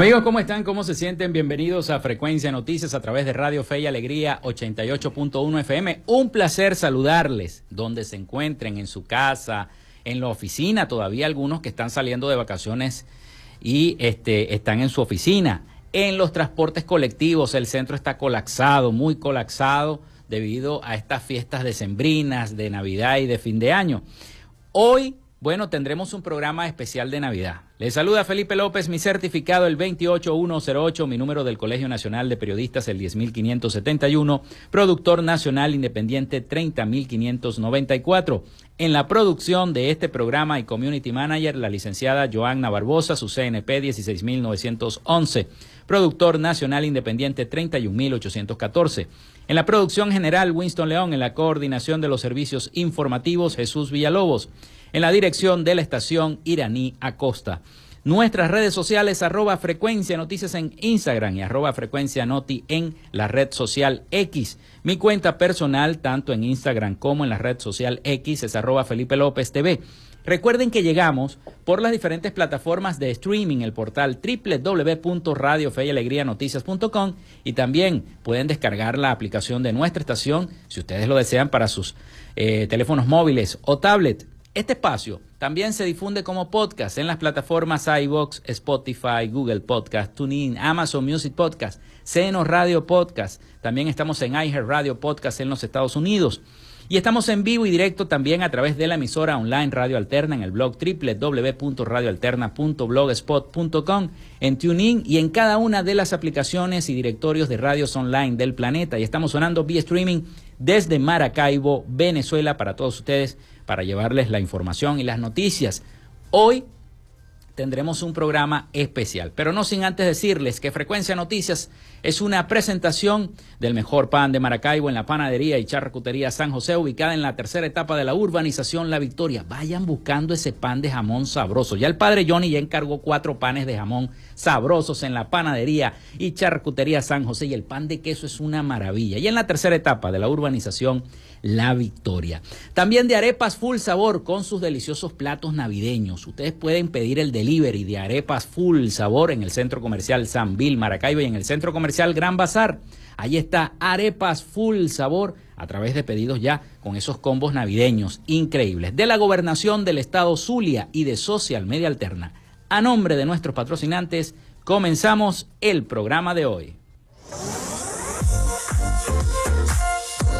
Amigos, ¿cómo están? ¿Cómo se sienten? Bienvenidos a Frecuencia Noticias a través de Radio Fe y Alegría 88.1 FM. Un placer saludarles donde se encuentren, en su casa, en la oficina, todavía algunos que están saliendo de vacaciones y este, están en su oficina. En los transportes colectivos, el centro está colapsado, muy colapsado debido a estas fiestas decembrinas, de Navidad y de fin de año. Hoy bueno, tendremos un programa especial de Navidad. Les saluda Felipe López, mi certificado el 28108, mi número del Colegio Nacional de Periodistas el 10571, productor nacional independiente 30594. En la producción de este programa y community manager, la licenciada Joanna Barbosa, su CNP 16911, productor nacional independiente 31814. En la producción general, Winston León, en la coordinación de los servicios informativos, Jesús Villalobos en la dirección de la estación iraní Acosta. Nuestras redes sociales, arroba frecuencia noticias en Instagram y arroba frecuencia noti en la red social X. Mi cuenta personal, tanto en Instagram como en la red social X, es arroba Felipe López TV. Recuerden que llegamos por las diferentes plataformas de streaming, el portal www.radiofeyalegrianoticias.com y también pueden descargar la aplicación de nuestra estación si ustedes lo desean para sus eh, teléfonos móviles o tablet. Este espacio también se difunde como podcast en las plataformas iBox, Spotify, Google Podcast, TuneIn, Amazon Music Podcast, Seno Radio Podcast. También estamos en iHeart Radio Podcast en los Estados Unidos. Y estamos en vivo y directo también a través de la emisora online Radio Alterna en el blog www.radioalterna.blogspot.com, en TuneIn y en cada una de las aplicaciones y directorios de radios online del planeta. Y estamos sonando vía streaming desde Maracaibo, Venezuela, para todos ustedes para llevarles la información y las noticias. Hoy tendremos un programa especial, pero no sin antes decirles que Frecuencia Noticias es una presentación del mejor pan de Maracaibo en la panadería y charcutería San José, ubicada en la tercera etapa de la urbanización La Victoria. Vayan buscando ese pan de jamón sabroso. Ya el padre Johnny ya encargó cuatro panes de jamón sabrosos en la panadería y charcutería San José y el pan de queso es una maravilla. Y en la tercera etapa de la urbanización La Victoria. También de arepas full sabor con sus deliciosos platos navideños. Ustedes pueden pedir el delivery de arepas full sabor en el centro comercial San Bill Maracaibo y en el centro comercial Gran Bazar. Ahí está arepas full sabor a través de pedidos ya con esos combos navideños increíbles. De la gobernación del estado Zulia y de Social Media Alterna. A nombre de nuestros patrocinantes, comenzamos el programa de hoy.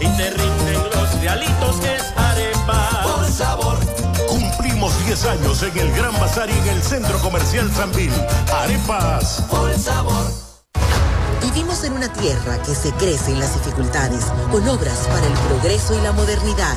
y te rinden los realitos que es arepa. Por sabor. Cumplimos 10 años en el Gran Bazar y en el Centro Comercial Sanvil. Arepas. Por sabor. Vivimos en una tierra que se crece en las dificultades con obras para el progreso y la modernidad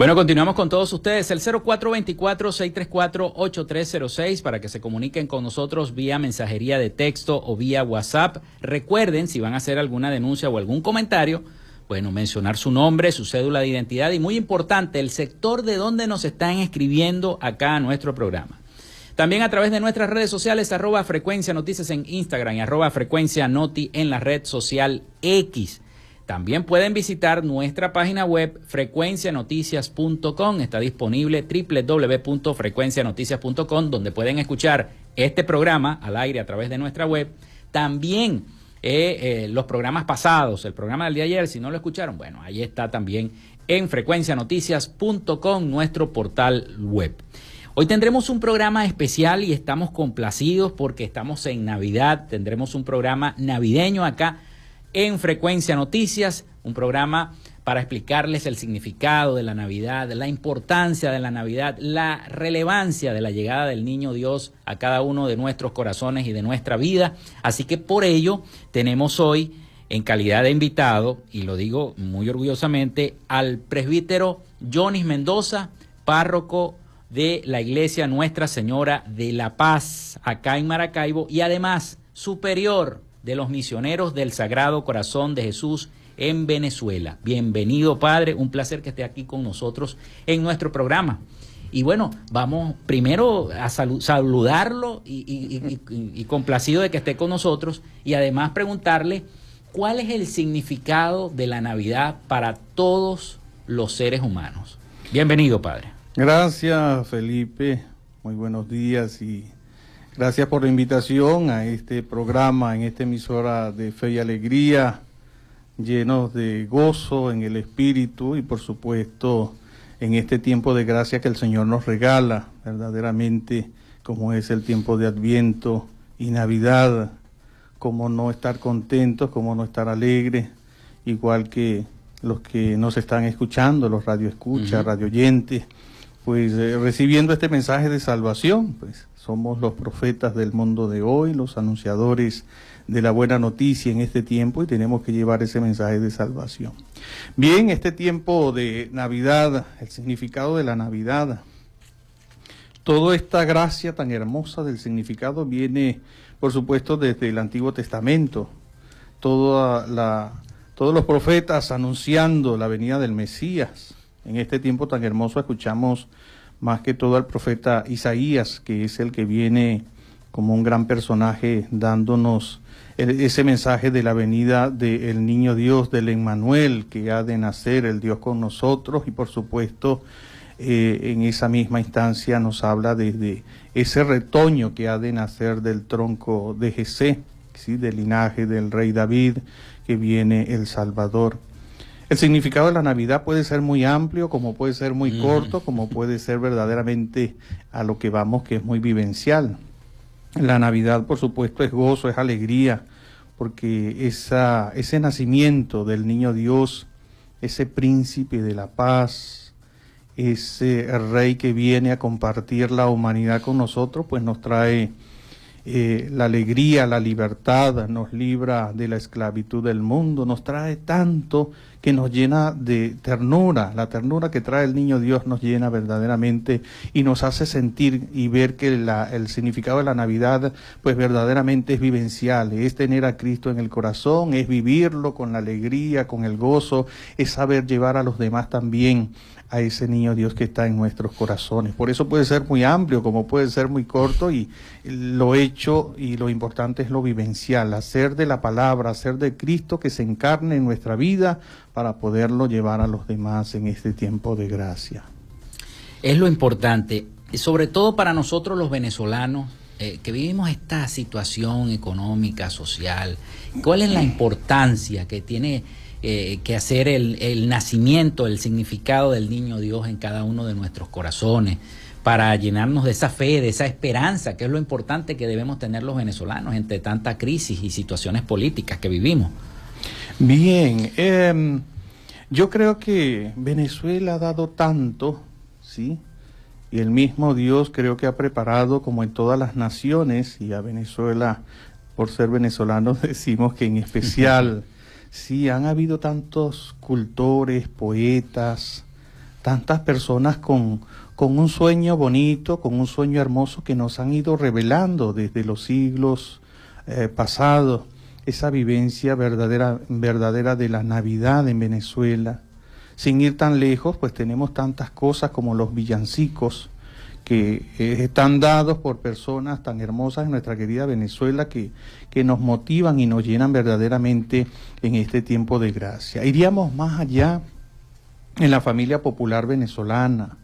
Bueno, continuamos con todos ustedes. El 0424-634-8306 para que se comuniquen con nosotros vía mensajería de texto o vía WhatsApp. Recuerden, si van a hacer alguna denuncia o algún comentario, bueno, mencionar su nombre, su cédula de identidad y muy importante, el sector de donde nos están escribiendo acá a nuestro programa. También a través de nuestras redes sociales, arroba frecuencia noticias en Instagram y arroba frecuencia noti en la red social X. También pueden visitar nuestra página web frecuencianoticias.com. Está disponible www.frecuencianoticias.com donde pueden escuchar este programa al aire a través de nuestra web. También eh, eh, los programas pasados, el programa del día de ayer, si no lo escucharon, bueno, ahí está también en frecuencianoticias.com, nuestro portal web. Hoy tendremos un programa especial y estamos complacidos porque estamos en Navidad. Tendremos un programa navideño acá en Frecuencia Noticias, un programa para explicarles el significado de la Navidad, la importancia de la Navidad, la relevancia de la llegada del Niño Dios a cada uno de nuestros corazones y de nuestra vida. Así que por ello tenemos hoy en calidad de invitado, y lo digo muy orgullosamente, al presbítero Jonis Mendoza, párroco de la iglesia Nuestra Señora de la Paz, acá en Maracaibo, y además superior de los misioneros del Sagrado Corazón de Jesús en Venezuela. Bienvenido, Padre, un placer que esté aquí con nosotros en nuestro programa. Y bueno, vamos primero a saludarlo y, complacido de que esté con nosotros y además preguntarle cuál es el significado de la Navidad para todos los seres humanos. Bienvenido, Padre. Gracias, Felipe. Muy buenos días y Gracias por la invitación a este programa, en esta emisora de fe y alegría, llenos de gozo en el espíritu y por supuesto en este tiempo de gracia que el Señor nos regala, verdaderamente como es el tiempo de Adviento y Navidad, como no estar contentos, como no estar alegres, igual que los que nos están escuchando, los radioescuchas, radio oyentes, pues eh, recibiendo este mensaje de salvación, pues somos los profetas del mundo de hoy, los anunciadores de la buena noticia en este tiempo y tenemos que llevar ese mensaje de salvación. Bien, este tiempo de Navidad, el significado de la Navidad, toda esta gracia tan hermosa del significado viene, por supuesto, desde el Antiguo Testamento. Todos los profetas anunciando la venida del Mesías. En este tiempo tan hermoso escuchamos más que todo al profeta Isaías, que es el que viene como un gran personaje dándonos ese mensaje de la venida del niño Dios, del Emmanuel, que ha de nacer el Dios con nosotros y por supuesto eh, en esa misma instancia nos habla desde ese retoño que ha de nacer del tronco de Jesé, ¿sí? del linaje del rey David, que viene el Salvador. El significado de la Navidad puede ser muy amplio, como puede ser muy corto, como puede ser verdaderamente a lo que vamos, que es muy vivencial. La Navidad, por supuesto, es gozo, es alegría, porque esa, ese nacimiento del niño Dios, ese príncipe de la paz, ese rey que viene a compartir la humanidad con nosotros, pues nos trae eh, la alegría, la libertad, nos libra de la esclavitud del mundo, nos trae tanto que nos llena de ternura. La ternura que trae el niño Dios nos llena verdaderamente y nos hace sentir y ver que el significado de la Navidad pues verdaderamente es vivencial, es tener a Cristo en el corazón, es vivirlo con la alegría, con el gozo, es saber llevar a los demás también a ese niño Dios que está en nuestros corazones. Por eso puede ser muy amplio, como puede ser muy corto, y lo hecho y lo importante es lo vivencial, hacer de la palabra, hacer de Cristo que se encarne en nuestra vida para poderlo llevar a los demás en este tiempo de gracia. Es lo importante, sobre todo para nosotros los venezolanos, eh, que vivimos esta situación económica, social, ¿cuál es la importancia que tiene eh, que hacer el, nacimiento, el significado del niño Dios en cada uno de nuestros corazones, para llenarnos de esa fe, de esa esperanza, que es lo importante que debemos tener los venezolanos entre tanta crisis y situaciones políticas que vivimos. Bien, em, yo creo que Venezuela ha dado tanto, ¿sí? Y el mismo Dios creo que ha preparado, como en todas las naciones, y a Venezuela, por ser venezolanos, decimos que en especial Sí, han habido tantos cultores, poetas, tantas personas con, con un sueño bonito, con un sueño hermoso que nos han ido revelando desde los siglos eh, pasados esa vivencia verdadera, verdadera de la Navidad en Venezuela. Sin ir tan lejos, pues tenemos tantas cosas como los villancicos, que eh, están dados por personas tan hermosas en nuestra querida Venezuela que, que nos motivan y nos llenan verdaderamente en este tiempo de gracia. Iríamos más allá en la familia popular venezolana,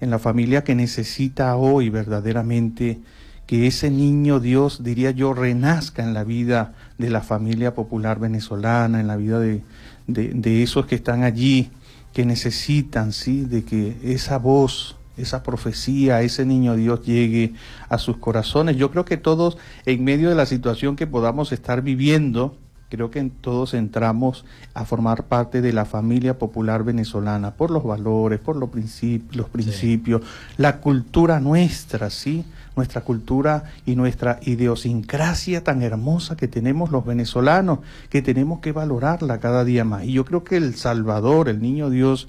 en la familia que necesita hoy verdaderamente que ese niño Dios, diría yo, renazca en la vida de la familia popular venezolana, en la vida de, de, esos que están allí, que necesitan, ¿sí?, de que esa voz esa profecía, ese niño Dios llegue a sus corazones. Yo creo que todos, en medio de la situación que podamos estar viviendo, creo que todos entramos a formar parte de la familia popular venezolana por los valores, por los, principios, los principios, la cultura nuestra, ¿sí? Nuestra cultura y nuestra idiosincrasia tan hermosa que tenemos los venezolanos, que tenemos que valorarla cada día más. Y yo creo que el Salvador, el niño Dios,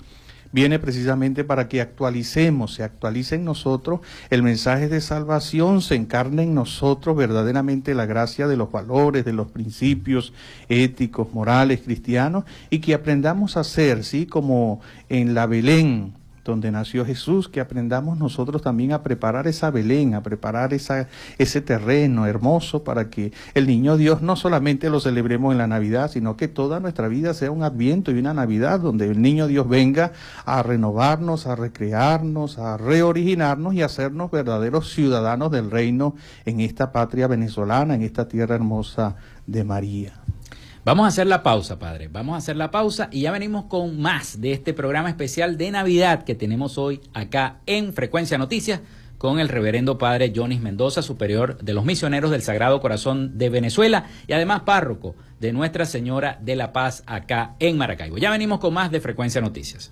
viene precisamente para que actualicemos, se actualice en nosotros el mensaje de salvación, se encarne en nosotros verdaderamente la gracia de los valores, de los principios éticos, morales, cristianos, y que aprendamos a ser, ¿sí? Como en la Belén, donde nació Jesús, que aprendamos nosotros también a preparar esa Belén, a preparar esa, ese terreno hermoso para que el niño Dios no solamente lo celebremos en la Navidad, sino que toda nuestra vida sea un adviento y una Navidad donde el niño Dios venga a renovarnos, a recrearnos, a reoriginarnos y a hacernos verdaderos ciudadanos del reino en esta patria venezolana, en esta tierra hermosa de María. Vamos a hacer la pausa, padre. Vamos a hacer la pausa y ya venimos con más de este programa especial de Navidad que tenemos hoy acá en Frecuencia Noticias con el reverendo padre Jonis Mendoza, superior de los misioneros del Sagrado Corazón de Venezuela y además párroco de Nuestra Señora de la Paz acá en Maracaibo. Ya venimos con más de Frecuencia Noticias.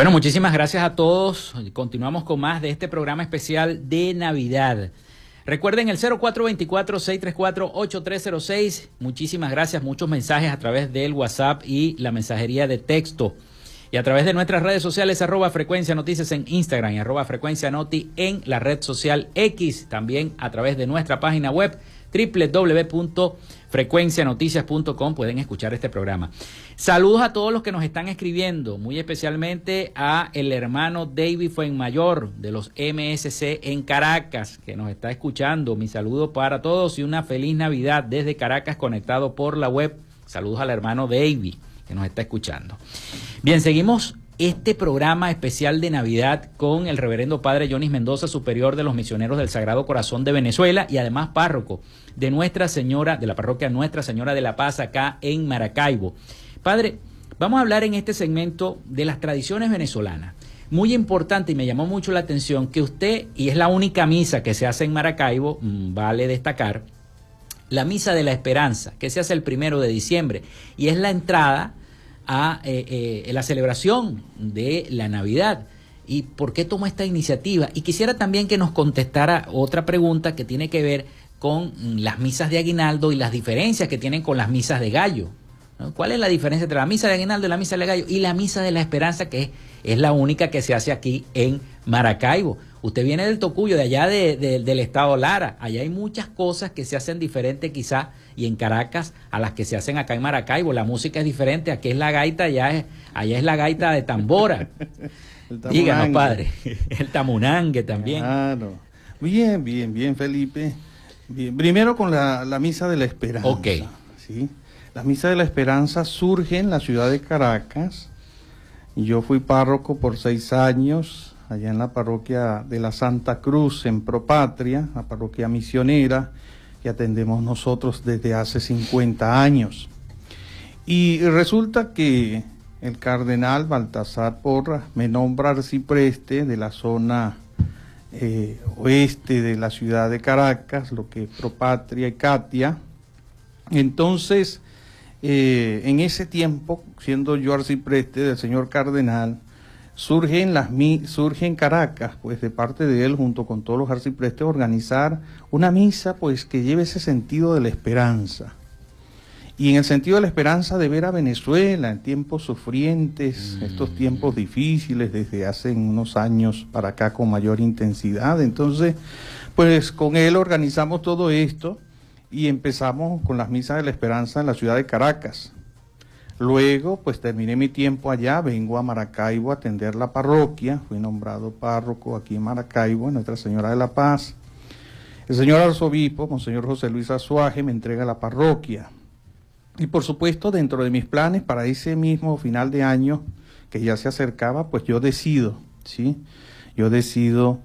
Bueno, muchísimas gracias a todos. Continuamos con más de este programa especial de Navidad. Recuerden el 0424-634-8306. Muchísimas gracias. Muchos mensajes a través del WhatsApp y la mensajería de texto. Y a través de nuestras redes sociales, arroba frecuencia noticias en Instagram y arroba frecuencia noti en la red social X. También a través de nuestra página web www.frecuencianoticias.com pueden escuchar este programa. Saludos a todos los que nos están escribiendo, muy especialmente a el hermano David Fuenmayor de los MSC en Caracas, que nos está escuchando. Mi saludo para todos y una feliz Navidad desde Caracas conectado por la web. Saludos al hermano David que nos está escuchando. Bien, seguimos este programa especial de Navidad con el reverendo padre Jonis Mendoza, superior de los misioneros del Sagrado Corazón de Venezuela y además párroco de Nuestra Señora, de la parroquia Nuestra Señora de la Paz acá en Maracaibo. Padre, vamos a hablar en este segmento de las tradiciones venezolanas. Muy importante y me llamó mucho la atención que usted, y es la única misa que se hace en Maracaibo, mm, vale destacar, la misa de la esperanza, que se hace el primero de diciembre, y es la entrada a eh, eh, la celebración de la Navidad. ¿Y por qué tomó esta iniciativa? Y quisiera también que nos contestara otra pregunta que tiene que ver con las misas de aguinaldo y las diferencias que tienen con las misas de gallo. ¿Cuál es la diferencia entre la misa de aguinaldo y la misa de gallo? Y la misa de la esperanza, que es, la única que se hace aquí en Maracaibo. Usted viene del Tocuyo, de allá del estado Lara. Allá hay muchas cosas que se hacen diferentes quizá y en Caracas a las que se hacen acá en Maracaibo. La música es diferente, aquí es la gaita, allá es, allá es la gaita de tambora. Díganos, padre. El tamunangue también. Claro. Bien, bien, bien, Felipe. Bien. Primero con la, misa de la esperanza. Ok. ¿sí? La misa de la esperanza surge en la ciudad de Caracas. Yo fui párroco por seis años allá en la parroquia de la Santa Cruz en Propatria, la parroquia misionera que atendemos nosotros desde hace 50 años. Y resulta que el cardenal Baltasar Porra me nombra arcipreste de la zona eh, oeste de la ciudad de Caracas, lo que es Propatria y Katia. Entonces, eh, en ese tiempo, siendo yo arcipreste del señor cardenal, surge en, las, surge en Caracas, pues de parte de él, junto con todos los arciprestes, organizar una misa pues que lleve ese sentido de la esperanza. Y en el sentido de la esperanza de ver a Venezuela en tiempos sufrientes, mm. estos tiempos difíciles desde hace unos años para acá con mayor intensidad. Entonces, pues con él organizamos todo esto y empezamos con las misas de la esperanza en la ciudad de Caracas. Luego, pues terminé mi tiempo allá, vengo a Maracaibo a atender la parroquia, fui nombrado párroco aquí en Maracaibo, en Nuestra Señora de la Paz. El señor arzobispo, Monseñor José Luis Azuaje, me entrega la parroquia. Y por supuesto, dentro de mis planes para ese mismo final de año que ya se acercaba, pues yo decido, ¿sí? Yo decido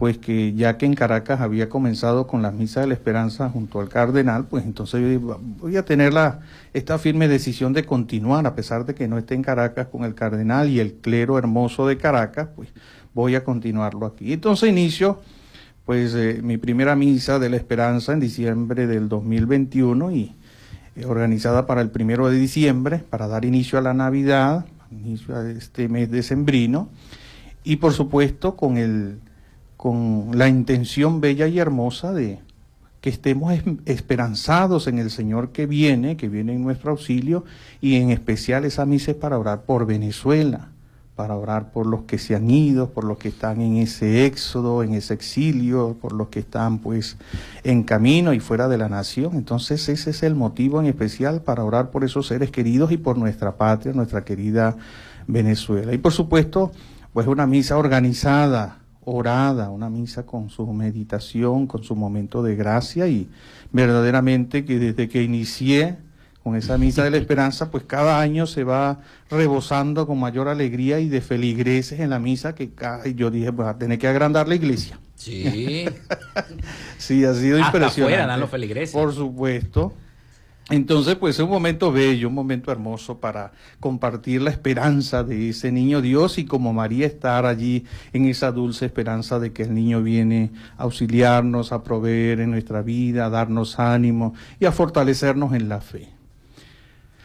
pues que ya que en Caracas había comenzado con las misas de la esperanza junto al cardenal, pues entonces voy a tener la, esta firme decisión de continuar, a pesar de que no esté en Caracas con el cardenal y el clero hermoso de Caracas, pues voy a continuarlo aquí. Entonces inicio pues eh, mi primera misa de la esperanza en diciembre del 2021 y organizada para el primero de diciembre, para dar inicio a la Navidad, inicio a este mes decembrino, y por supuesto con el con la intención bella y hermosa de que estemos esperanzados en el Señor que viene, que viene en nuestro auxilio, y en especial esa misa para orar por Venezuela, para orar por los que se han ido, por los que están en ese éxodo, en ese exilio, por los que están pues en camino y fuera de la nación. Entonces ese es el motivo en especial para orar por esos seres queridos y por nuestra patria, nuestra querida Venezuela. Y por supuesto, pues una misa organizada, orada, una misa con su meditación, con su momento de gracia y verdaderamente que desde que inicié con esa misa de la esperanza, pues cada año se va rebosando con mayor alegría y de feligreses en la misa que yo dije, pues a tener que agrandar la iglesia. Sí. sí, ha sido Hasta impresionante. dan los feligreses. Por supuesto. Entonces, pues es un momento bello, un momento hermoso para compartir la esperanza de ese niño Dios y como María estar allí en esa dulce esperanza de que el niño viene a auxiliarnos, a proveer en nuestra vida, a darnos ánimo y a fortalecernos en la fe.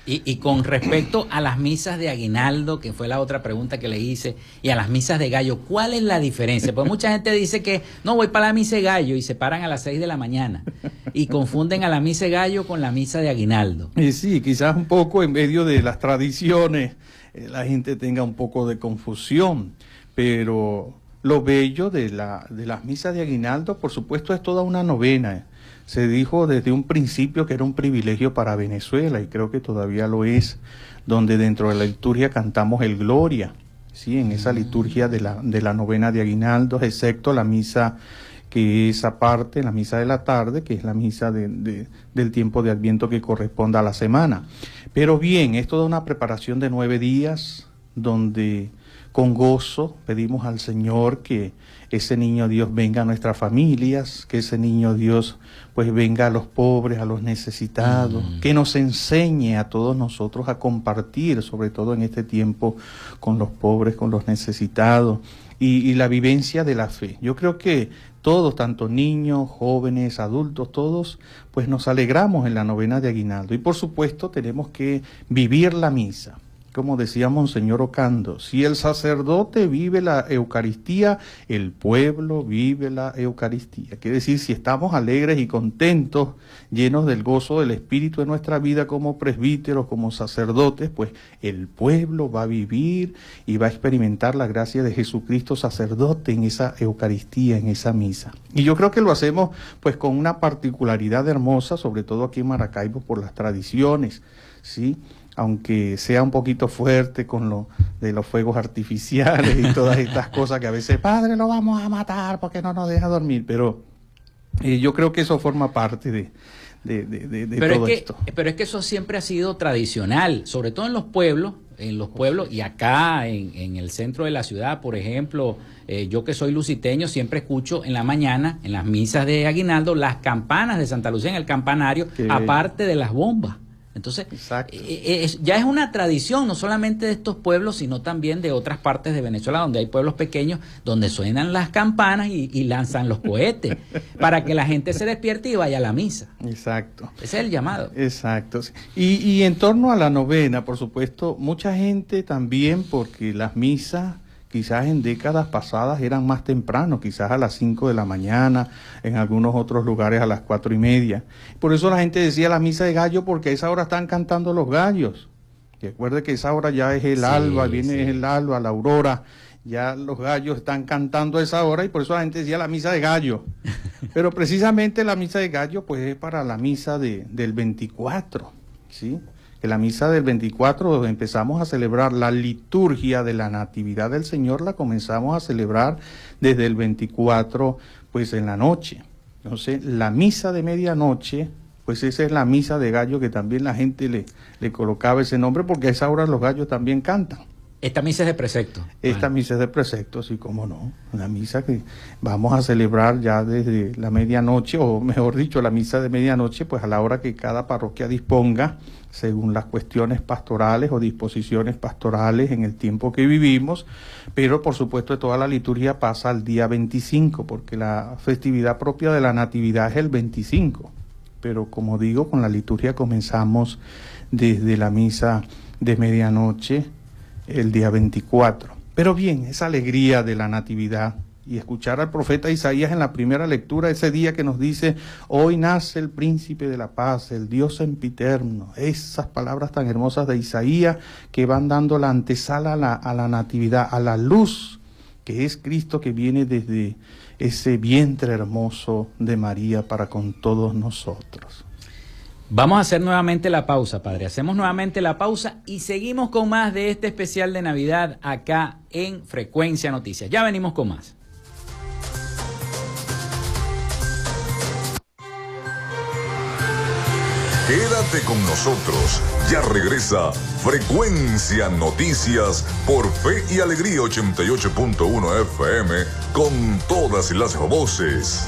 Y, con respecto a las misas de aguinaldo, que fue la otra pregunta que le hice, y a las misas de gallo, ¿cuál es la diferencia? Pues mucha gente dice que no voy para la misa de gallo y se paran a las 6 de la mañana y confunden a la misa de gallo con la misa de aguinaldo. Y sí, quizás un poco en medio de las tradiciones eh, la gente tenga un poco de confusión, pero lo bello de, la, de las misas de aguinaldo, por supuesto, es toda una novena se dijo desde un principio que era un privilegio para Venezuela y creo que todavía lo es, donde dentro de la liturgia cantamos el Gloria, ¿sí? en esa liturgia de la, de la novena de Aguinaldos, excepto la misa que es aparte, la misa de la tarde, que es la misa de, del tiempo de Adviento que corresponde a la semana. Pero bien, es toda una preparación de nueve días, donde con gozo pedimos al Señor que ese niño Dios venga a nuestras familias, que ese niño Dios pues venga a los pobres, a los necesitados, mm. que nos enseñe a todos nosotros a compartir, sobre todo en este tiempo, con los pobres, con los necesitados y, la vivencia de la fe. Yo creo que todos, tanto niños, jóvenes, adultos, todos, pues nos alegramos en la novena de Aguinaldo y por supuesto tenemos que vivir la misa como decía Monseñor Ocando, si el sacerdote vive la Eucaristía, el pueblo vive la Eucaristía. Quiere decir, si estamos alegres y contentos, llenos del gozo del Espíritu en nuestra vida como presbíteros, como sacerdotes, pues el pueblo va a vivir y va a experimentar la gracia de Jesucristo sacerdote en esa Eucaristía, en esa misa. Y yo creo que lo hacemos pues con una particularidad hermosa, sobre todo aquí en Maracaibo, por las tradiciones, ¿sí? Aunque sea un poquito fuerte con lo de los fuegos artificiales y todas estas cosas que a veces, padre, lo vamos a matar porque no nos deja dormir, pero eh, yo creo que eso forma parte de, pero todo es que, esto. Pero es que eso siempre ha sido tradicional, sobre todo en los pueblos, en los pueblos y acá en, el centro de la ciudad, por ejemplo, eh, yo que soy luciteño siempre escucho en la mañana, en las misas de Aguinaldo, las campanas de Santa Lucía en el campanario, aparte de las bombas. Entonces, eh, eh, ya es una tradición, no solamente de estos pueblos, sino también de otras partes de Venezuela, donde hay pueblos pequeños, donde suenan las campanas y, lanzan los cohetes, para que la gente se despierte y vaya a la misa. Exacto. Ese es el llamado. Exacto. Y, y en torno a la novena, por supuesto, mucha gente también, porque las misas quizás en décadas pasadas eran más temprano, quizás a las 5 de la mañana, en algunos otros lugares a las cuatro y media. Por eso la gente decía la misa de gallo, porque a esa hora están cantando los gallos. Recuerde que esa hora ya es el alba, viene el alba, la aurora, ya los gallos están cantando a esa hora y por eso la gente decía la misa de gallo. Pero precisamente la misa de gallo pues es para la misa de, del 24, ¿sí? La misa del 24 empezamos a celebrar la liturgia de la Natividad del Señor, la comenzamos a celebrar desde el 24, pues en la noche. Entonces, la misa de medianoche, pues esa es la misa de gallo que también la gente le, le colocaba ese nombre porque a esa hora los gallos también cantan. Esta misa es de precepto. Esta misa es de precepto, sí, cómo no. Una misa que vamos a celebrar ya desde la medianoche, o mejor dicho, la misa de medianoche, pues a la hora que cada parroquia disponga según las cuestiones pastorales o disposiciones pastorales en el tiempo que vivimos, pero por supuesto toda la liturgia pasa al día 25, porque la festividad propia de la Natividad es el 25, pero como digo, con la liturgia comenzamos desde la misa de medianoche el día 24. Pero bien, esa alegría de la Natividad y escuchar al profeta Isaías en la primera lectura ese día que nos dice, hoy nace el príncipe de la paz, el Dios sempiterno, esas palabras tan hermosas de Isaías que van dando la antesala a la, a la natividad, a la luz que es Cristo que viene desde ese vientre hermoso de María para con todos nosotros. Vamos a hacer nuevamente la pausa, Padre. Hacemos nuevamente la pausa y seguimos con más de este especial de Navidad acá en Frecuencia Noticias. Ya venimos con más. Quédate con nosotros. Ya regresa Frecuencia Noticias por Fe y Alegría 88.1 FM con todas las voces.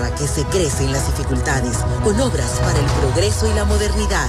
Tierra que se crece en las dificultades, con obras para el progreso y la modernidad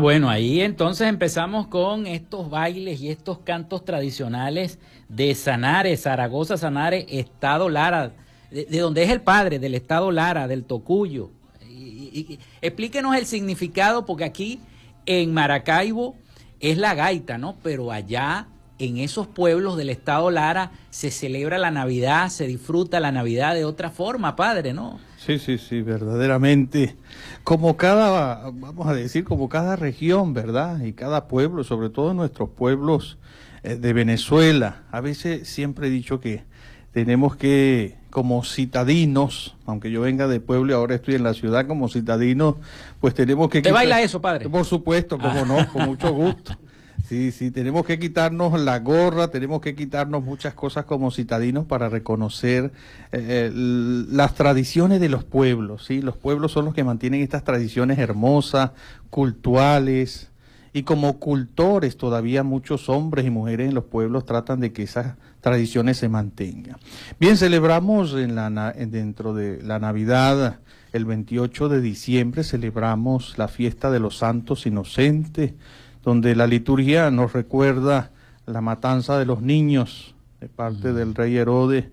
Bueno, ahí entonces empezamos con estos bailes y estos cantos tradicionales de Sanare, Zaragoza, Sanare, Estado Lara, de, de donde es el padre, del Estado Lara, del Tocuyo. Y- y- explíquenos el significado, porque aquí en Maracaibo es la gaita, ¿no? Pero allá, en esos pueblos del Estado Lara, se celebra la Navidad, se disfruta la Navidad de otra forma, padre, ¿no? Sí, sí, sí, verdaderamente. Como cada, vamos a decir, como cada región, ¿verdad? Y cada pueblo, sobre todo nuestros pueblos eh, de Venezuela. A veces siempre he dicho que tenemos que, como citadinos, aunque yo venga de pueblo y ahora estoy en la ciudad como citadinos, pues tenemos que... ¿Te baila eso, padre? Por supuesto, como no, con mucho gusto. Sí, sí, tenemos que quitarnos la gorra, tenemos que quitarnos muchas cosas como citadinos para reconocer eh, l- las tradiciones de los pueblos, ¿sí? Los pueblos son los que mantienen estas tradiciones hermosas, culturales, y como cultores todavía muchos hombres y mujeres en los pueblos tratan de que esas tradiciones se mantengan. Bien, celebramos en la, dentro de la Navidad el 28 de diciembre celebramos la fiesta de los santos inocentes, donde la liturgia nos recuerda la matanza de los niños de parte del rey Herodes,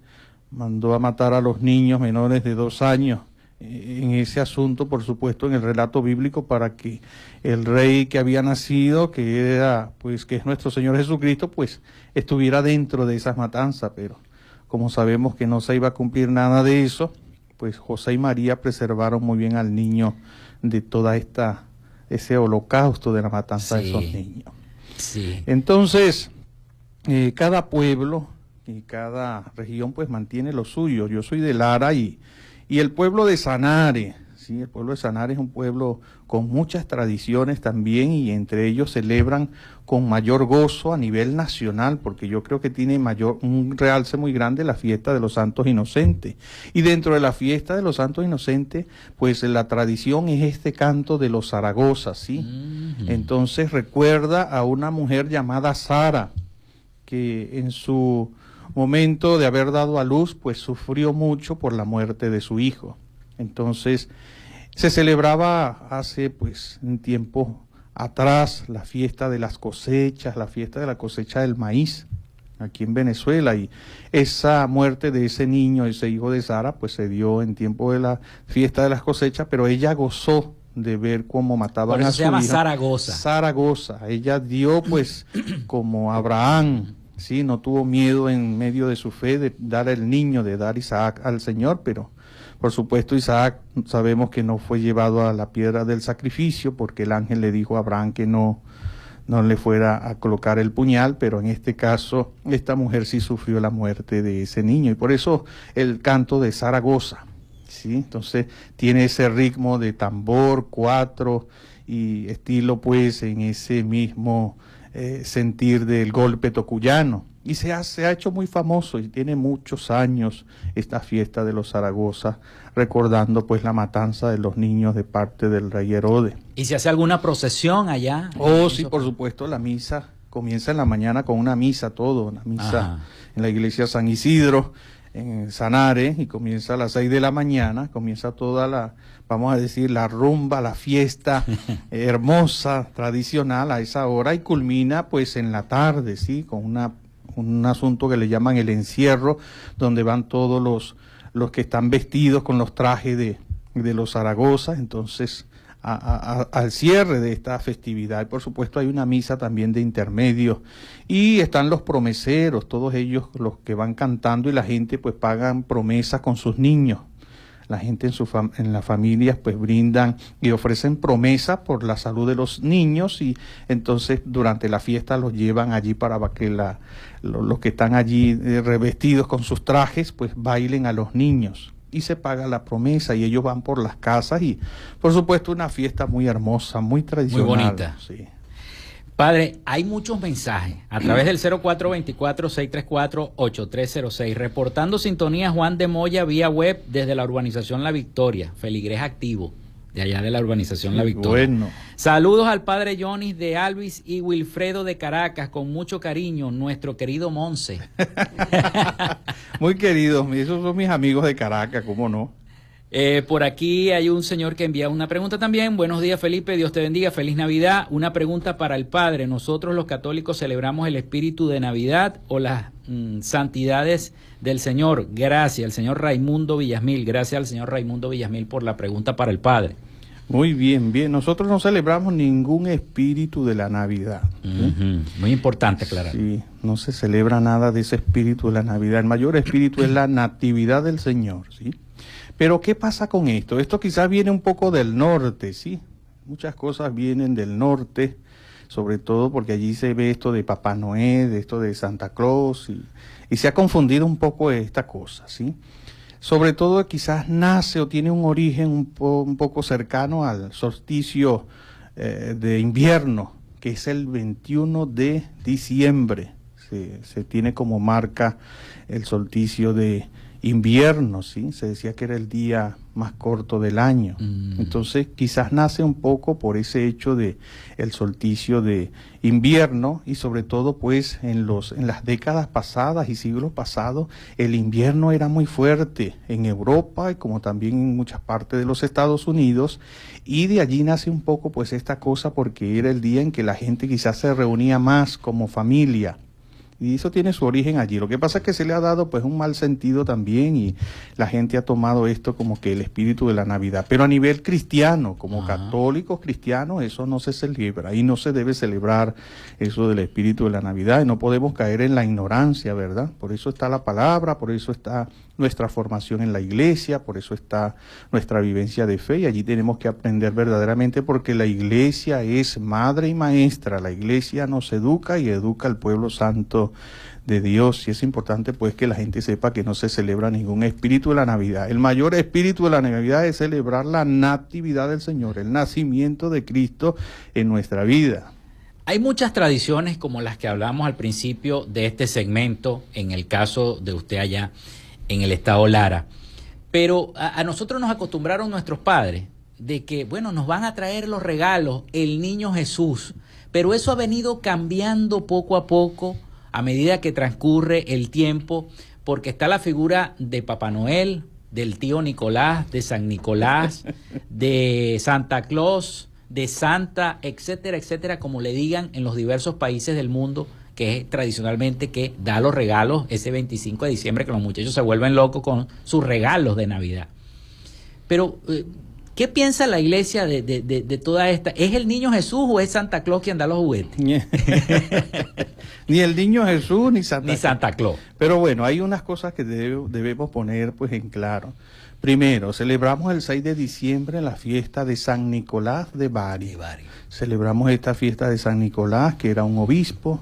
mandó a matar a los niños menores de dos años. Eh, en ese asunto, por supuesto, en el relato bíblico, para que el rey que había nacido, que era, pues, que es nuestro Señor Jesucristo, pues, estuviera dentro de esas matanzas, pero como sabemos que no se iba a cumplir nada de eso, pues José y María preservaron muy bien al niño de toda esta, ese holocausto de la matanza de esos niños. Sí. Entonces, eh, cada pueblo y cada región pues mantiene lo suyo. Yo soy de Lara y, y el pueblo de Sanare, ¿sí? el pueblo de Sanare es un pueblo con muchas tradiciones también y entre ellos celebran con mayor gozo a nivel nacional, porque yo creo que tiene mayor, un realce muy grande la fiesta de los santos inocentes. Y dentro de la fiesta de los santos inocentes, pues la tradición es este canto de los Zaragozas, ¿sí? Entonces recuerda a una mujer llamada Sara, que en su momento de haber dado a luz, pues sufrió mucho por la muerte de su hijo. Entonces, se celebraba hace pues un tiempo atrás la fiesta de las cosechas, la fiesta de la cosecha del maíz aquí en Venezuela y esa muerte de ese niño, ese hijo de Sara, pues se dio en tiempo de la fiesta de las cosechas, pero ella gozó de ver cómo mataban a se su llama hija. Zaragoza. Zaragoza. Ella dio pues como Abraham, sí, no tuvo miedo en medio de su fe de dar el niño, de dar Isaac al Señor, pero por supuesto Isaac sabemos que no fue llevado a la piedra del sacrificio porque el ángel le dijo a Abraham que no no le fuera a colocar el puñal, pero en este caso esta mujer sí sufrió la muerte de ese niño y por eso el canto de Zaragoza. ¿sí? Entonces tiene ese ritmo de tambor, cuatro y estilo pues en ese mismo eh, sentir del golpe tocuyano. Y se ha, se ha hecho muy famoso y tiene muchos años esta fiesta de los Zaragoza, recordando pues la matanza de los niños de parte del rey Herodes. ¿Y se hace alguna procesión allá? Oh, sí, por supuesto, la misa comienza en la mañana con una misa, todo, una misa Ajá. en la iglesia San Isidro, en Sanare, y comienza a las seis de la mañana, comienza toda la, vamos a decir, la rumba, la fiesta hermosa, tradicional a esa hora, y culmina pues en la tarde, ¿sí? Con una, un asunto que le llaman el encierro, donde van todos los, los que están vestidos con los trajes de, de los Zaragoza, entonces a- al cierre de esta festividad. Y por supuesto hay una misa también de intermedio. Y están los promeseros, todos ellos los que van cantando y la gente pues pagan promesas con sus niños. La gente en, su fam- en las familias pues brindan y ofrecen promesas por la salud de los niños y entonces durante la fiesta los llevan allí para que la, lo- los que están allí eh, revestidos con sus trajes pues bailen a los niños y se paga la promesa y ellos van por las casas y por supuesto una fiesta muy hermosa, muy tradicional. bonita. sí. Padre, hay muchos mensajes a través del 0424-634-8306. Reportando sintonía Juan de Moya vía web desde la urbanización La Victoria. Feligrés activo de allá de la urbanización La Victoria. Bueno. Saludos al padre Jonis de Alvis y Wilfredo de Caracas, con mucho cariño, nuestro querido Monse. Muy queridos, esos son mis amigos de Caracas, ¿cómo no? Eh, por aquí hay un señor que envía una pregunta también. Buenos días, Felipe. Dios te bendiga. Feliz Navidad. Una pregunta para el Padre. Nosotros los católicos celebramos el espíritu de Navidad o las mm, santidades del Señor. Gracias, el señor Raimundo Villasmil. Gracias al señor Raimundo Villasmil por la pregunta para el Padre. Muy bien, bien. Nosotros no celebramos ningún espíritu de la Navidad. Muy importante, aclarar. Sí, no se celebra nada de ese espíritu de la Navidad. El mayor espíritu es la natividad del Señor, ¿sí? Pero ¿qué pasa con esto? Esto quizás viene un poco del norte, ¿sí? Muchas cosas vienen del norte, sobre todo porque allí se ve esto de Papá Noé, de esto de Santa Claus, y, se ha confundido un poco esta cosa, ¿sí? Sobre todo quizás nace o tiene un origen un poco cercano al solsticio eh, de invierno, que es el 21 de diciembre. Se, se tiene como marca el solsticio de invierno, ¿sí? Se decía que era el día más corto del año. Mm. Entonces, quizás nace un poco por ese hecho de el solsticio de invierno y sobre todo pues en los en las décadas pasadas y siglos pasados el invierno era muy fuerte en Europa y como también en muchas partes de los Estados Unidos y de allí nace un poco pues esta cosa porque era el día en que la gente quizás se reunía más como familia y eso tiene su origen allí. Lo que pasa es que se le ha dado pues un mal sentido también y la gente ha tomado esto como que el espíritu de la Navidad. Pero a nivel cristiano, como Ajá. católicos cristianos, eso no se celebra y no se debe celebrar eso del espíritu de la Navidad y no podemos caer en la ignorancia, ¿verdad? Por eso está la palabra, por eso está nuestra formación en la iglesia, por eso está nuestra vivencia de fe y allí tenemos que aprender verdaderamente porque la iglesia es madre y maestra, la iglesia nos educa y educa al pueblo santo de Dios y es importante pues que la gente sepa que no se celebra ningún espíritu de la Navidad. El mayor espíritu de la Navidad es celebrar la natividad del Señor, el nacimiento de Cristo en nuestra vida. Hay muchas tradiciones como las que hablamos al principio de este segmento, en el caso de usted allá en el estado Lara. Pero a, a nosotros nos acostumbraron nuestros padres de que, bueno, nos van a traer los regalos, el niño Jesús. Pero eso ha venido cambiando poco a poco a medida que transcurre el tiempo, porque está la figura de Papá Noel, del tío Nicolás, de San Nicolás, de Santa Claus, de Santa, etcétera, etcétera, como le digan en los diversos países del mundo, que es tradicionalmente que da los regalos ese 25 de diciembre, que los muchachos se vuelven locos con sus regalos de Navidad. Pero, eh, ¿qué piensa la iglesia de, de- de- de toda esta? ¿Es el niño Jesús o es Santa Claus quien da los juguetes? ni el niño Jesús ni Santa Ni Santa Claus. Pero bueno, hay unas cosas que debe- debemos poner pues en claro. Primero, celebramos el 6 de diciembre la fiesta de San Nicolás de Bari. Celebramos esta fiesta de San Nicolás, que era un obispo,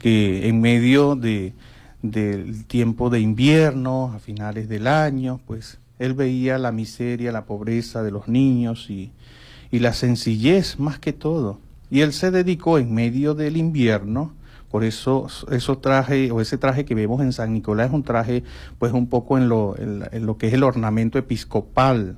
que en medio de, del tiempo de invierno, a finales del año, pues él veía la miseria, la pobreza de los niños y, y la sencillez más que todo. Y él se dedicó en medio del invierno, por eso esos traje o ese traje que vemos en San Nicolás es un traje pues un poco en lo, en lo que es el ornamento episcopal,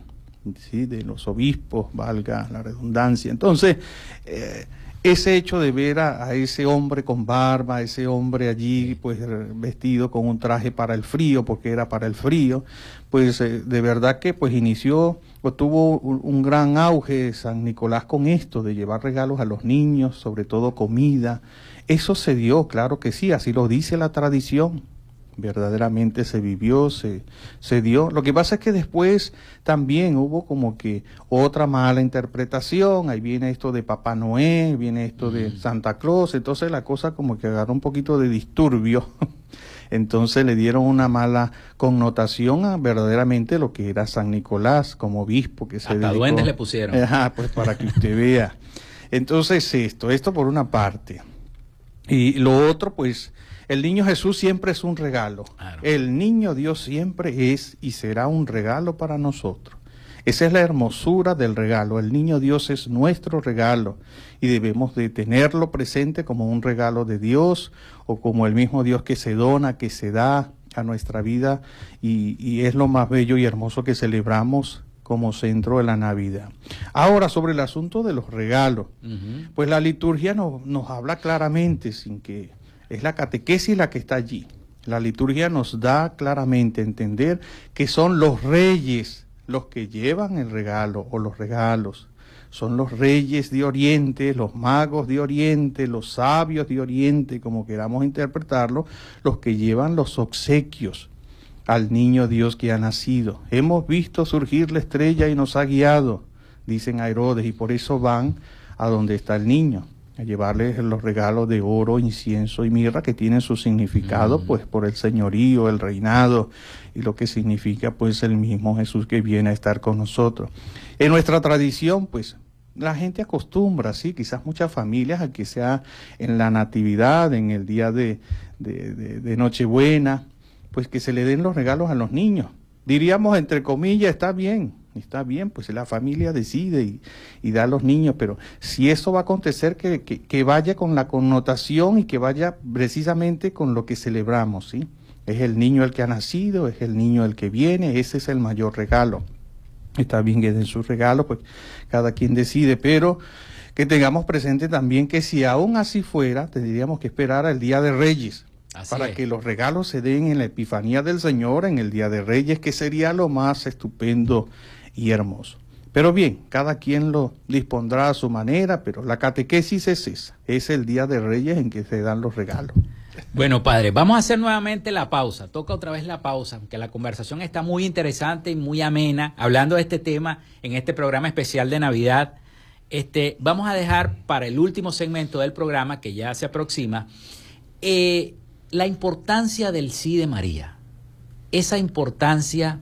¿sí? de los obispos, valga la redundancia. Entonces, eh, ese hecho de ver a, a ese hombre con barba, a ese hombre allí pues eh, vestido con un traje para el frío, porque era para el frío, pues eh, de verdad que pues inició o tuvo un, un gran auge San Nicolás con esto de llevar regalos a los niños, sobre todo comida. Eso se dio, claro que sí, así lo dice la tradición verdaderamente se vivió, se, se dio. Lo que pasa es que después también hubo como que otra mala interpretación, ahí viene esto de Papá Noé, viene esto de Santa Claus, entonces la cosa como que agarró un poquito de disturbio. Entonces le dieron una mala connotación a verdaderamente lo que era San Nicolás como obispo que se Hasta dedicó- duendes le pusieron. Ajá, pues para que usted vea. Entonces esto, esto por una parte. Y lo otro, pues, el niño Jesús siempre es un regalo. Claro. El niño Dios siempre es y será un regalo para nosotros. Esa es la hermosura del regalo. El niño Dios es nuestro regalo y debemos de tenerlo presente como un regalo de Dios o como el mismo Dios que se dona, que se da a nuestra vida y, y es lo más bello y hermoso que celebramos como centro de la Navidad. Ahora, sobre el asunto de los regalos. Pues la liturgia no- nos habla claramente, sin que es la catequesis la que está allí. La liturgia nos da claramente a entender que son los reyes los que llevan el regalo o los regalos. Son los reyes de Oriente, los magos de Oriente, los sabios de Oriente, como queramos interpretarlo, los que llevan los obsequios al niño Dios que ha nacido. Hemos visto surgir la estrella y nos ha guiado, dicen a Herodes, y por eso van a donde está el niño, a llevarles los regalos de oro, incienso y mirra que tienen su significado, Mm. pues por el señorío, el reinado y lo que significa pues el mismo Jesús que viene a estar con nosotros. En nuestra tradición, pues la gente acostumbra, sí, quizás muchas familias a que sea en la natividad, en el día de, de, de- de Nochebuena, pues que se le den los regalos a los niños. Diríamos, entre comillas, está bien, está bien, pues la familia decide y, y da a los niños, pero si eso va a acontecer, que, que, que vaya con la connotación y que vaya precisamente con lo que celebramos, ¿sí? Es el niño el que ha nacido, es el niño el que viene, ese es el mayor regalo. Está bien que den su regalo, pues cada quien decide, pero que tengamos presente también que si aún así fuera, tendríamos que esperar al Día de Reyes Así para es. que los regalos se den en la Epifanía del Señor, en el Día de Reyes, que sería lo más estupendo y hermoso. Pero bien, cada quien lo dispondrá a su manera, pero la catequesis es esa, es el Día de Reyes en que se dan los regalos. Bueno, padre, vamos a hacer nuevamente la pausa. Toca otra vez la pausa, aunque la conversación está muy interesante y muy amena, hablando de este tema en este programa especial de Navidad. Este, vamos a dejar para el último segmento del programa, que ya se aproxima, eh, la importancia del sí de María. Esa importancia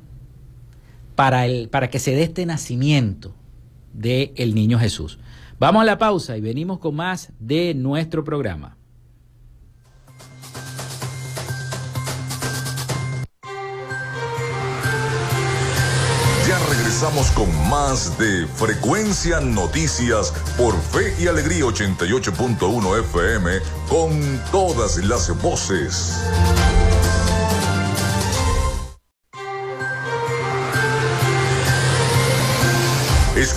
para, el, para que se dé este nacimiento del el niño Jesús. Vamos a la pausa y venimos con más de nuestro programa. Ya regresamos con más de Frecuencia Noticias por Fe y Alegría 88.1 FM con todas las voces.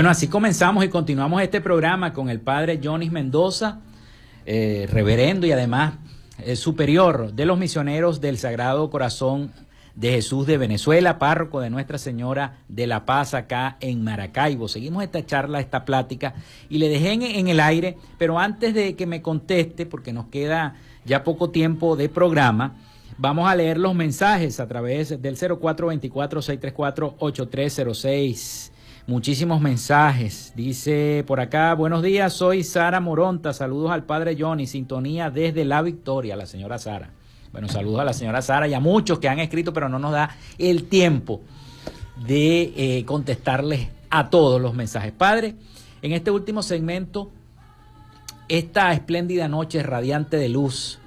Bueno, así comenzamos y continuamos este programa con el padre Jonis Mendoza, eh, reverendo y además eh, superior de los misioneros del Sagrado Corazón de Jesús de Venezuela, párroco de Nuestra Señora de la Paz acá en Maracaibo. Seguimos esta charla, esta plática y le dejé en, en el aire, pero antes de que me conteste, porque nos queda ya poco tiempo de programa, Vamos a leer los mensajes a través del 0424-634-8306. Muchísimos mensajes. Dice por acá, buenos días, soy Sara Moronta. Saludos al padre Johnny, sintonía desde La Victoria, la señora Sara. Bueno, saludos a la señora Sara y a muchos que han escrito, pero no nos da el tiempo de eh, contestarles a todos los mensajes. Padre, en este último segmento, esta espléndida noche radiante de luz,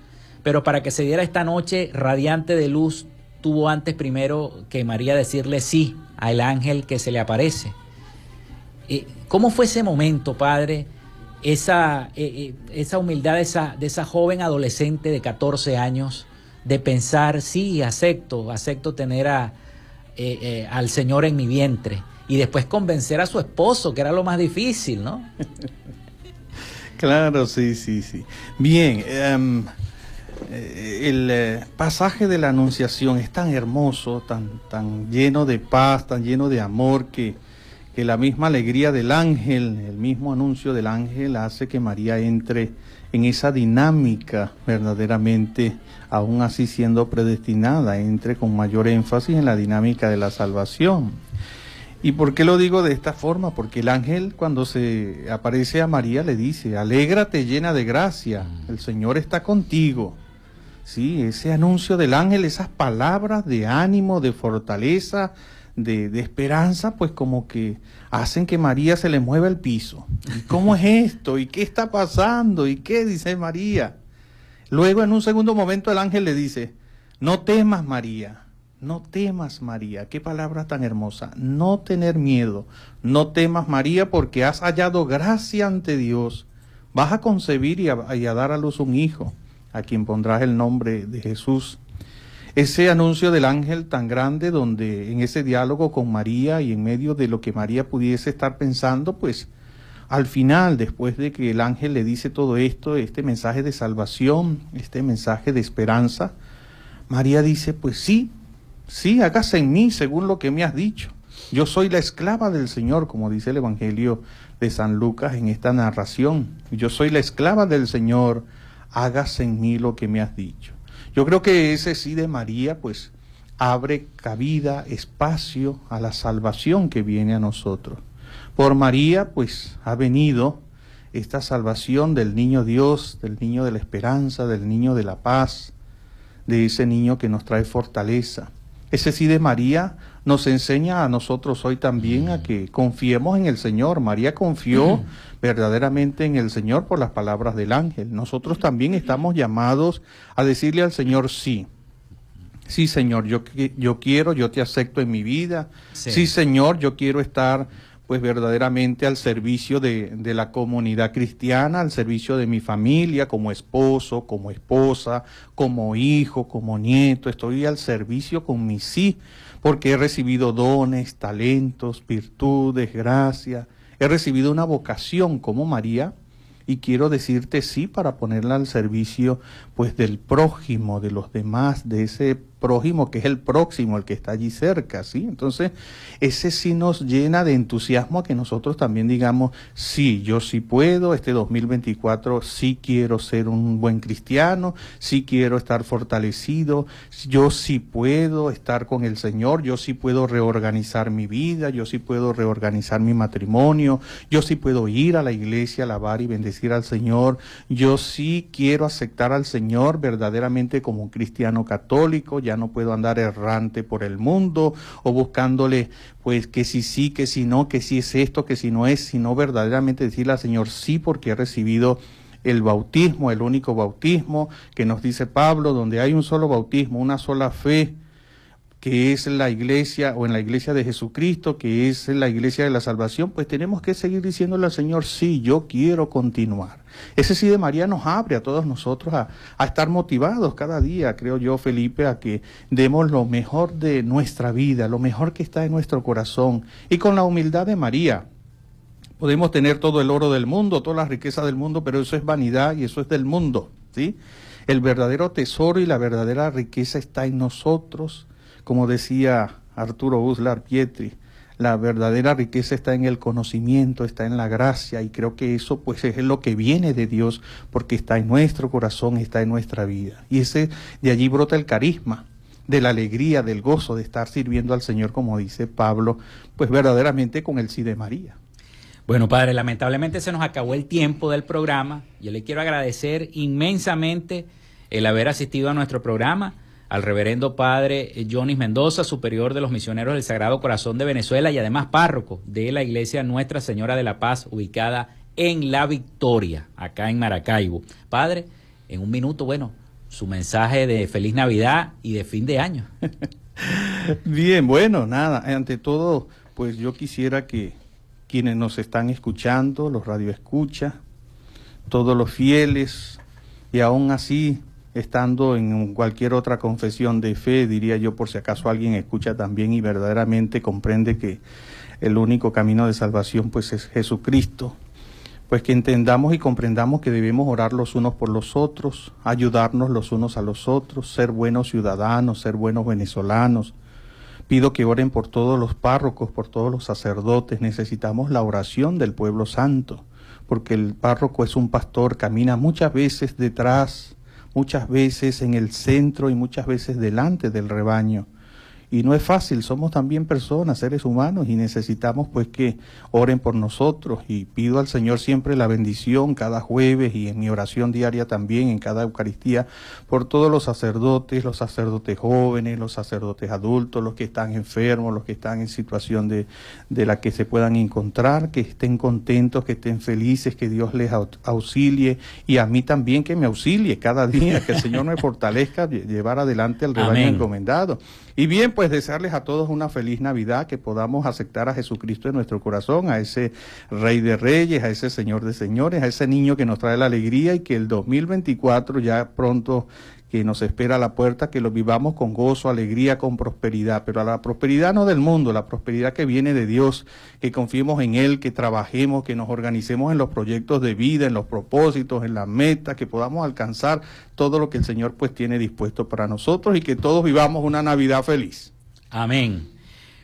pero para que se diera esta noche radiante de luz, tuvo antes primero que María decirle sí al ángel que se le aparece. Eh, ¿Cómo fue ese momento, Padre? Esa, eh, eh, esa humildad de esa, joven adolescente de 14 años, de pensar, sí, acepto, acepto tener a, al Señor en mi vientre. Y después convencer a su esposo, que era lo más difícil, ¿no? Claro, sí, sí, sí. Bien, em, el pasaje de la Anunciación es tan hermoso, tan, tan lleno de paz, tan lleno de amor, que, que la misma alegría del ángel, el mismo anuncio del ángel hace que María entre en esa dinámica verdaderamente, aún así siendo predestinada, entre con mayor énfasis en la dinámica de la salvación. ¿Y por qué lo digo de esta forma? Porque el ángel cuando se aparece a María le dice, alégrate llena de gracia, el Señor está contigo. Sí, ese anuncio del ángel, esas palabras de ánimo, de fortaleza, de, de esperanza, pues como que hacen que María se le mueva el piso. ¿Y cómo es esto? ¿Y qué está pasando? ¿Y qué dice María? Luego en un segundo momento el ángel le dice, No temas, María, no temas, María. Qué palabra tan hermosa. No tener miedo. No temas, María, porque has hallado gracia ante Dios. Vas a concebir y y a dar a luz un hijo, a quien pondrás el nombre de Jesús. Ese anuncio del ángel tan grande donde en ese diálogo con María y en medio de lo que María pudiese estar pensando, pues al final, después de que el ángel le dice todo esto, este mensaje de salvación, este mensaje de esperanza, María dice, pues sí, sí, hágase en mí según lo que me has dicho. Yo soy la esclava del Señor, como dice el Evangelio de San Lucas en esta narración. Yo soy la esclava del Señor, hágase en mí lo que me has dicho. Yo creo que ese sí de María, pues, abre cabida, espacio a la salvación que viene a nosotros. Por María, pues, ha venido esta salvación del niño Dios, del niño de la esperanza, del niño de la paz, de ese niño que nos trae fortaleza. Ese sí de María nos enseña a nosotros hoy también a que confiemos en el Señor. María confió verdaderamente en el Señor por las palabras del ángel. Nosotros también estamos llamados a decirle al Señor sí. Sí, Señor, yo, yo quiero, yo te acepto en mi vida. Sí. Sí, Señor, yo quiero estar pues verdaderamente al servicio de, de la comunidad cristiana, al servicio de mi familia, como esposo, como esposa, como hijo, como nieto. Estoy al servicio con mi sí, porque he recibido dones, talentos, virtudes, gracia. He recibido una vocación como María y quiero decirte sí para ponerla al servicio pues del prójimo, de los demás, de ese prójimo que es el próximo, el que está allí cerca, ¿sí? Entonces, ese sí nos llena de entusiasmo a que nosotros también digamos, sí, yo sí puedo, este 2024 sí quiero ser un buen cristiano, sí quiero estar fortalecido, yo sí puedo estar con el Señor, yo sí puedo reorganizar mi vida, yo sí puedo reorganizar mi matrimonio, yo sí puedo ir a la iglesia, alabar y bendecir al Señor, yo sí quiero aceptar al Señor verdaderamente como un cristiano católico, ya no puedo andar errante por el mundo o buscándole pues que si sí, que si no, que si es esto, que si no es, sino verdaderamente decirle al Señor sí porque he recibido el bautismo, el único bautismo que nos dice Pablo, donde hay un solo bautismo, una sola fe, que es la iglesia o en la iglesia de Jesucristo, que es la iglesia de la salvación, pues tenemos que seguir diciéndole al Señor, sí, yo quiero continuar. Ese sí de María nos abre a todos nosotros a, estar motivados cada día, creo yo, Felipe, a que demos lo mejor de nuestra vida, lo mejor que está en nuestro corazón. Y con la humildad de María, Podemos tener todo el oro del mundo, toda la riqueza del mundo, pero eso es vanidad y eso es del mundo, ¿sí? El verdadero tesoro y la verdadera riqueza está en nosotros, como decía Arturo Uslar Pietri. La verdadera riqueza está en el conocimiento, está en la gracia y creo que eso pues es lo que viene de Dios porque está en nuestro corazón, está en nuestra vida. Y ese de allí brota el carisma, de la alegría, del gozo de estar sirviendo al Señor como dice Pablo, pues verdaderamente con el sí de María. Bueno, padre, lamentablemente se nos acabó el tiempo del programa. Yo le quiero agradecer inmensamente el haber asistido a nuestro programa al reverendo padre eh, Jonis Mendoza, superior de los misioneros del Sagrado Corazón de Venezuela y además párroco de la iglesia Nuestra Señora de la Paz, ubicada en La Victoria, acá en Maracaibo. Padre, en un minuto, bueno, su mensaje de feliz Navidad y de fin de año. Bien, bueno, nada, ante todo, pues yo quisiera que quienes nos están escuchando, los radioescuchas, todos los fieles, y aún así, estando en cualquier otra confesión de fe, diría yo, por si acaso alguien escucha también y verdaderamente comprende que el único camino de salvación pues es Jesucristo, pues que entendamos y comprendamos que debemos orar los unos por los otros, ayudarnos los unos a los otros, ser buenos ciudadanos, ser buenos venezolanos. Pido que oren por todos los párrocos, por todos los sacerdotes. Necesitamos la oración del pueblo santo, porque el párroco es un pastor, camina muchas veces detrás, muchas veces en el centro y muchas veces delante del rebaño. Y no es fácil, somos también personas, seres humanos y necesitamos pues que oren por nosotros y pido al Señor siempre la bendición cada jueves y en mi oración diaria también en cada Eucaristía por todos los sacerdotes, los sacerdotes jóvenes, los sacerdotes adultos, los que están enfermos, los que están en situación de, de la que se puedan encontrar, que estén contentos, que estén felices, que Dios les au- auxilie y a mí también que me auxilie cada día, que el Señor me fortalezca lle- llevar adelante el rebaño Amén. encomendado. Y bien, pues desearles a todos una feliz Navidad, que podamos aceptar a Jesucristo en nuestro corazón, a ese Rey de Reyes, a ese Señor de Señores, a ese niño que nos trae la alegría y que el 2024 ya pronto que nos espera a la puerta, que lo vivamos con gozo, alegría, con prosperidad, pero a la prosperidad no del mundo, la prosperidad que viene de Dios, que confiemos en Él, que trabajemos, que nos organicemos en los proyectos de vida, en los propósitos, en las metas, que podamos alcanzar todo lo que el Señor pues tiene dispuesto para nosotros y que todos vivamos una Navidad feliz. Amén.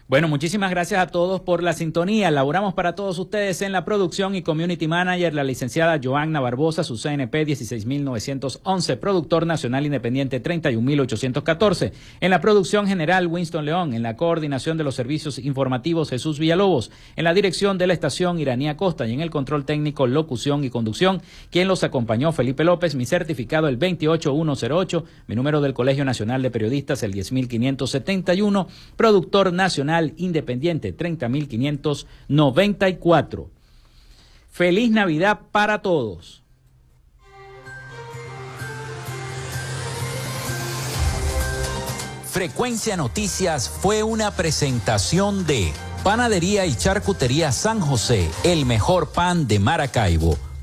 Bueno, muchísimas gracias a todos por la sintonía. Laboramos para todos ustedes en la producción y community manager, la licenciada Joanna Barbosa, su CNP 16911, productor nacional independiente 31814. En la producción general, Winston León. En la coordinación de los servicios informativos, Jesús Villalobos. En la dirección de la estación, Iranía Costa. Y en el control técnico, locución y conducción, quien los acompañó, Felipe López. Mi certificado, el 28108. Mi número del Colegio Nacional de Periodistas, el 10571. Productor nacional independiente, 30594. Feliz Navidad para todos. Frecuencia Noticias fue una presentación de Panadería y Charcutería San José, el mejor pan de Maracaibo.